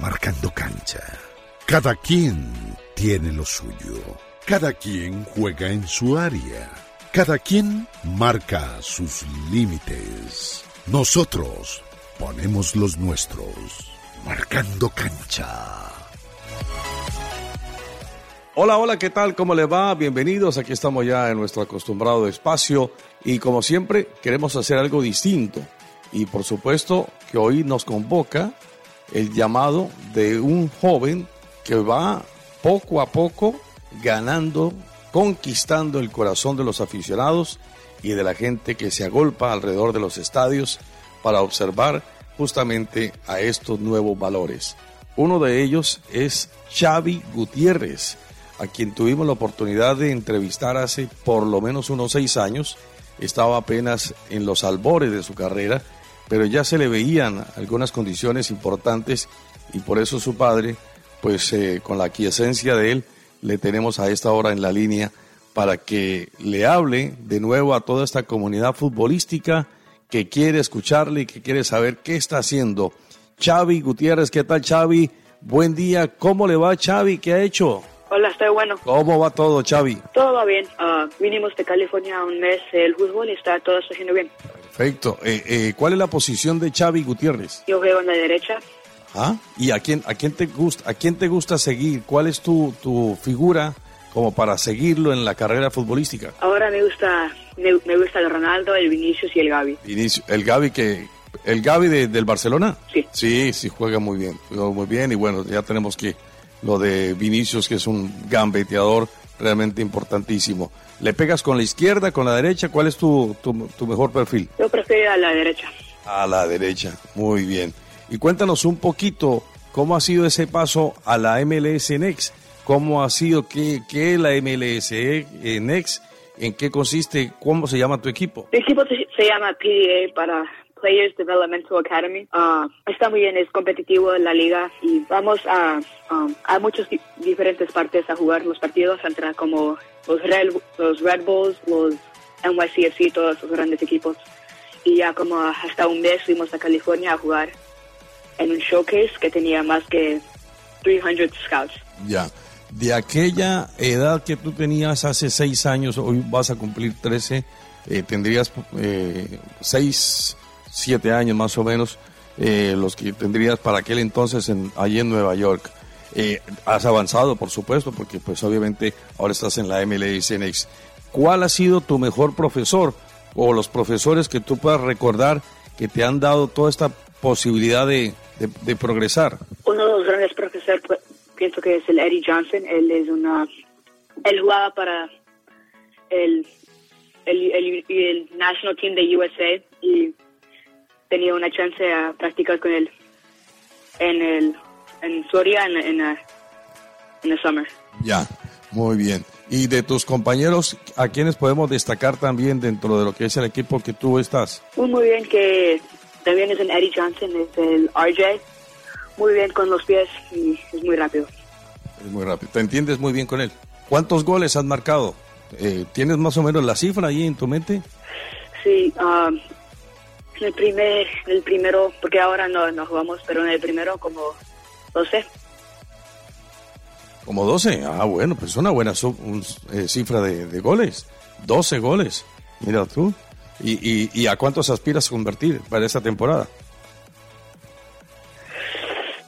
marcando cancha. Cada quien tiene lo suyo. Cada quien juega en su área. Cada quien marca sus límites. Nosotros ponemos los nuestros. Marcando cancha. Hola, hola, ¿qué tal? ¿Cómo le va? Bienvenidos. Aquí estamos ya en nuestro acostumbrado espacio y como siempre queremos hacer algo distinto. Y por supuesto que hoy nos convoca el llamado de un joven que va poco a poco ganando, conquistando el corazón de los aficionados y de la gente que se agolpa alrededor de los estadios para observar justamente a estos nuevos valores. Uno de ellos es Xavi Gutiérrez, a quien tuvimos la oportunidad de entrevistar hace por lo menos unos seis años. Estaba apenas en los albores de su carrera, pero ya se le veían algunas condiciones importantes y por eso su padre, pues eh, con la aquiescencia de él, le tenemos a esta hora en la línea para que le hable de nuevo a toda esta comunidad futbolística que quiere escucharle y que quiere saber qué está haciendo. Xavi Gutiérrez, ¿qué tal Xavi? Buen día, ¿cómo le va Xavi? ¿Qué ha hecho? Hola, estoy bueno. ¿Cómo va todo, Xavi? Todo va bien. Ah, vinimos de California un mes el fútbol y está todo haciendo bien. Perfecto. Eh, eh, ¿Cuál es la posición de Xavi Gutiérrez? Yo juego en la derecha. ¿Ah? ¿Y a quién, a quién te gusta, a quién te gusta seguir? ¿Cuál es tu, tu figura como para seguirlo en la carrera futbolística? Ahora me gusta, me, me gusta el Ronaldo, el Vinicius y el Gaby. Vinicius, el Gaby que, el Gaby de- del Barcelona. Sí. Sí, sí juega muy bien, juega muy bien y bueno, ya tenemos que lo de Vinicius que es un gambeteador realmente importantísimo. ¿Le pegas con la izquierda, con la derecha? ¿Cuál es tu, tu, tu mejor perfil? Yo prefiero a la derecha. A la derecha, muy bien. Y cuéntanos un poquito cómo ha sido ese paso a la MLS Next. ¿Cómo ha sido? ¿Qué, qué es la MLS Next? ¿En qué consiste? ¿Cómo se llama tu equipo? Mi equipo se, se llama PDA para Players Developmental Academy. Ah, está muy bien, es competitivo en la liga y vamos a, um, a muchas di- diferentes partes a jugar los partidos, entre como los Red, los Red Bulls, los NYCFC, todos los grandes equipos. Y ya como hasta un mes fuimos a California a jugar en un showcase que tenía más que 300 scouts. Ya. De aquella edad que tú tenías hace seis años, hoy vas a cumplir 13, eh, tendrías eh, seis, siete años más o menos, eh, los que tendrías para aquel entonces en, allí en Nueva York. Eh, has avanzado, por supuesto, porque pues obviamente ahora estás en la MLS Next. ¿Cuál ha sido tu mejor profesor o los profesores que tú puedas recordar que te han dado toda esta posibilidad de, de- progresar? Uno de los grandes profesores, pues, pienso que es el Eddie Johnson. Él es una, él jugaba para el, el, el, el National Team de USA y tenía una chance a practicar con él en el en Soria en, en, uh, en el summer. Ya, muy bien. Y de tus compañeros, ¿a quiénes podemos destacar también dentro de lo que es el equipo que tú estás? Muy, muy bien que también es el Eddie Johnson, es el RJ. Muy bien con los pies y es muy rápido. Es muy rápido. ¿Te entiendes muy bien con él? ¿Cuántos goles has marcado? Eh, ¿Tienes más o menos la cifra ahí en tu mente? Sí, um, en el primer, en el primero, porque ahora no, no jugamos, pero en el primero como 12. Como 12. Ah, bueno, pues es una buena su- un- eh, cifra de, de goles. 12 goles. Mira tú. ¿Y, y, y a cuántos aspiras a convertir para esta temporada?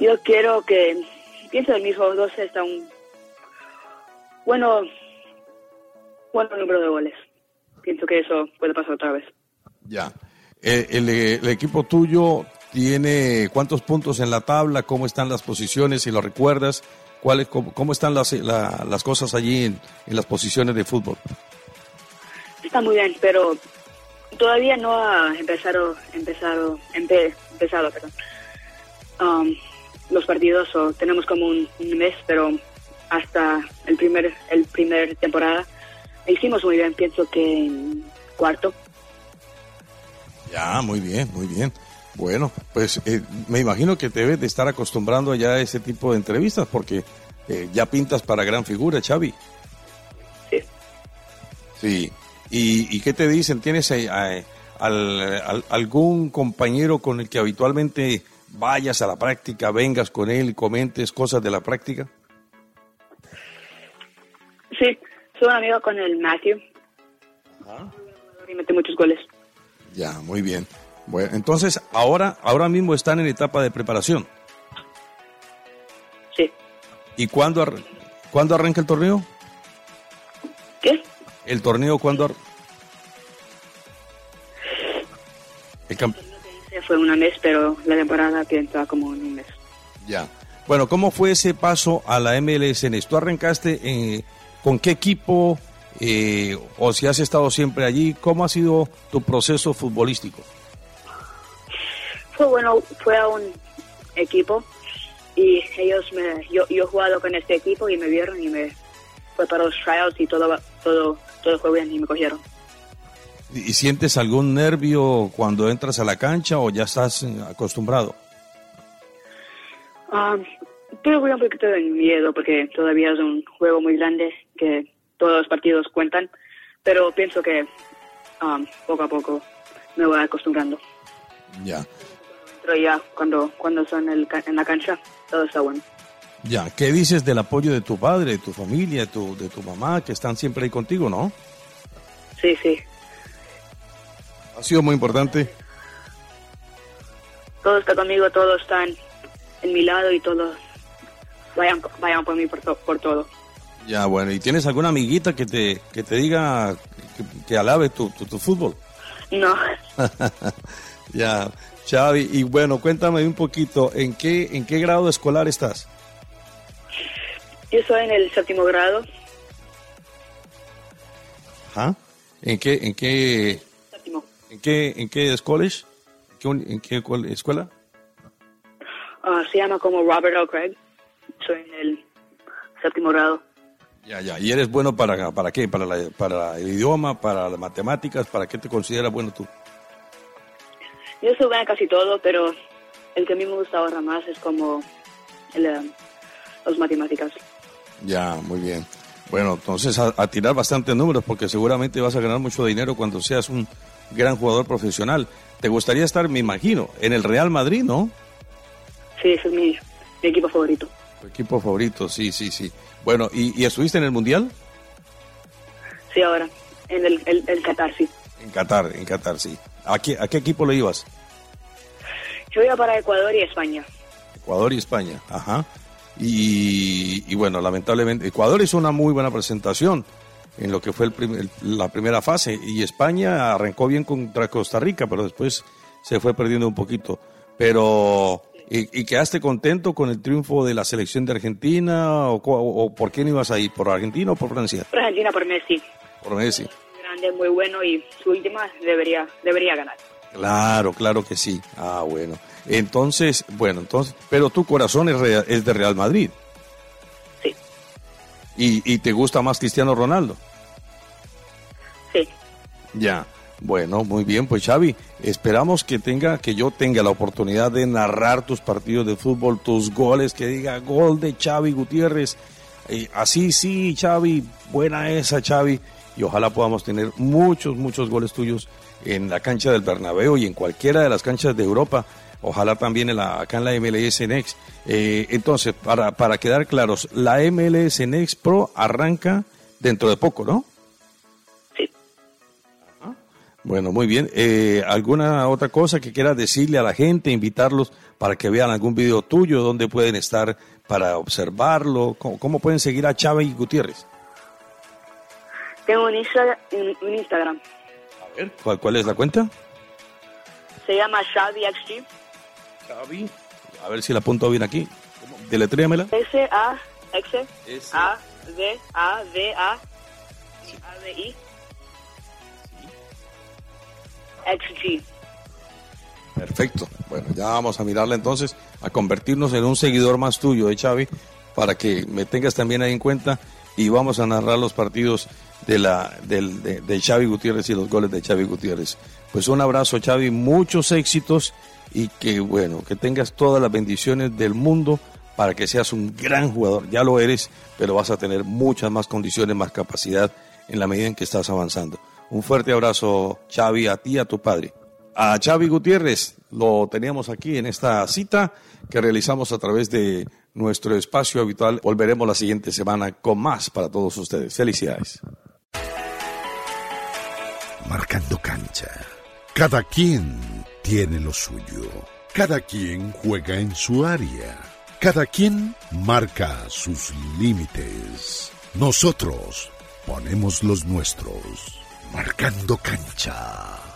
Yo quiero que, pienso el mismo 12 está un bueno, bueno número de goles. Pienso que eso puede pasar otra vez. Ya. Eh, el, el equipo tuyo tiene cuántos puntos en la tabla, cómo están las posiciones, si lo recuerdas, cuáles, cómo, cómo están las, la- las cosas allí en, en las posiciones de fútbol. Está muy bien, pero todavía no ha empezado, empezado, empe- empezado, perdón. Um, los partidos, o tenemos como un, un mes, pero hasta el primer, el primer temporada hicimos muy bien, pienso que en cuarto. Ya, muy bien, muy bien. Bueno, pues eh, me imagino que debes de estar acostumbrando ya a ese tipo de entrevistas porque eh, ya pintas para gran figura, Xavi. Sí. Sí. ¿Y, y qué te dicen? ¿Tienes eh, al- al- algún compañero con el que habitualmente vayas a la práctica, vengas con él, comentes cosas de la práctica? Sí, soy un amigo con el Matthew. Y mete muchos goles. Ya, muy bien. Bueno, entonces, ahora, ahora mismo están en etapa de preparación. Sí. ¿Y cuándo, ar- cuándo arranca el torneo? ¿Qué? ¿El torneo cuándo? El camp- Fue un mes, pero la temporada piensa como en un mes. Ya. Bueno, ¿cómo fue ese paso a la MLS Next? ¿Tú arrancaste eh, con qué equipo eh, o si has estado siempre allí? ¿Cómo ha sido tu proceso futbolístico? Fue bueno, fue a un equipo y ellos me, yo, yo he jugado con este equipo y me vieron y me fue para los tryouts y todo, todo, todo fue bien y me cogieron. ¿Y sientes algún nervio cuando entras a la cancha o ya estás eh, acostumbrado? Um, tuve un poquito de miedo porque todavía es un juego muy grande que todos los partidos cuentan, pero pienso que um, poco a poco me voy acostumbrando. Ya. Pero ya cuando, cuando son el en la cancha, todo está bueno. Ya. ¿Qué dices del apoyo de tu padre, de tu familia, de tu, de tu mamá, que están siempre ahí contigo, no? Sí, sí. Ha sido muy importante. Todo está conmigo, todos están en mi lado y todos vayan, vayan por mí por, to- por todo. Ya, bueno. ¿Y tienes alguna amiguita que te, que te diga, que, que alabe tu, tu, tu fútbol? No, ya, Xavi. Y bueno, cuéntame un poquito, ¿en qué, en qué grado escolar estás? yo soy en el séptimo grado. Ajá. ¿En qué, en qué, Séptimo. en qué, en qué college? ¿En qué, en escuela? Ah, se llama como Robert O. Craig. Soy en el séptimo grado. Ya, ya. ¿Y eres bueno para, para qué? ¿Para, la- para el idioma, para las matemáticas? ¿Para qué te consideras bueno tú? Yo soy buena en casi todo, pero el que a mí me gusta ahora más es como el, eh, las matemáticas. Ya, muy bien. Bueno, entonces a, a tirar bastantes números porque seguramente vas a ganar mucho dinero cuando seas un gran jugador profesional. ¿Te gustaría estar, me imagino, en el Real Madrid, no? Sí, ese es mi, mi equipo favorito. Tu equipo favorito, sí, sí, sí. Bueno, ¿y, y estuviste en el Mundial? Sí, ahora. En el, el, el Qatar, sí. En Qatar, en Qatar, sí. ¿A qué, a qué equipo le ibas? Yo iba para Ecuador y España. Ecuador y España, ajá. Y, y bueno, lamentablemente, Ecuador hizo una muy buena presentación en lo que fue el prim- el- la primera fase y España arrancó bien contra Costa Rica, pero después se fue perdiendo un poquito. Pero, ¿y, y quedaste contento con el triunfo de la selección de Argentina? ¿O, co- o por quién ibas ahí? ¿Por Argentina o por Francia? Por Argentina, por Messi. Por Messi. Grande, muy bueno y su última debería, debería ganar. Claro, claro que sí. Ah, bueno. Entonces, bueno, entonces, pero tu corazón es, rea- es de Real Madrid. Sí, ¿Y, y te gusta más Cristiano Ronaldo? sí. Ya. Bueno, muy bien, pues Xavi, esperamos que tenga, que yo tenga la oportunidad de narrar tus partidos de fútbol, tus goles, que diga gol de Xavi Gutiérrez. Eh, así sí, Xavi, buena esa Xavi. Y ojalá podamos tener muchos, muchos goles tuyos en la cancha del Bernabéu y en cualquiera de las canchas de Europa. Ojalá también en la, acá en la MLS Next. Eh, entonces, para, para quedar claros, la MLS Next Pro arranca dentro de poco, ¿no? Bueno, muy bien. Eh, ¿Alguna otra cosa que quieras decirle a la gente, invitarlos para que vean algún video tuyo, dónde pueden estar para observarlo? ¿Cómo, cómo pueden seguir a Chávez Gutiérrez? Tengo un, Insta- un- un Instagram. A ver. ¿Cuál, cuál es la cuenta? Se llama XaviXG. Xavi. A ver si la apunto bien aquí. Deletréamela. S-A-X S. A-D-A-D-A A-D-I XG. Perfecto. Bueno, ya vamos a mirarla entonces, a convertirnos en un seguidor más tuyo, ¿eh, Xavi? Para que me tengas también ahí en cuenta y vamos a narrar los partidos de la del, de, de Xavi Gutiérrez y los goles de Xavi Gutiérrez. Pues un abrazo, Xavi, muchos éxitos y que, bueno, que tengas todas las bendiciones del mundo para que seas un gran jugador. Ya lo eres, pero vas a tener muchas más condiciones, más capacidad en la medida en que estás avanzando. Un fuerte abrazo, Xavi, a ti y a tu padre. a Xavi Gutiérrez. Lo teníamos aquí en esta cita que realizamos a través de nuestro espacio habitual. Volveremos la siguiente semana con más para todos ustedes. Felicidades. Marcando cancha. Cada quien tiene lo suyo. Cada quien juega en su área. Cada quien marca sus límites. Nosotros ponemos los nuestros. Marcando cancha.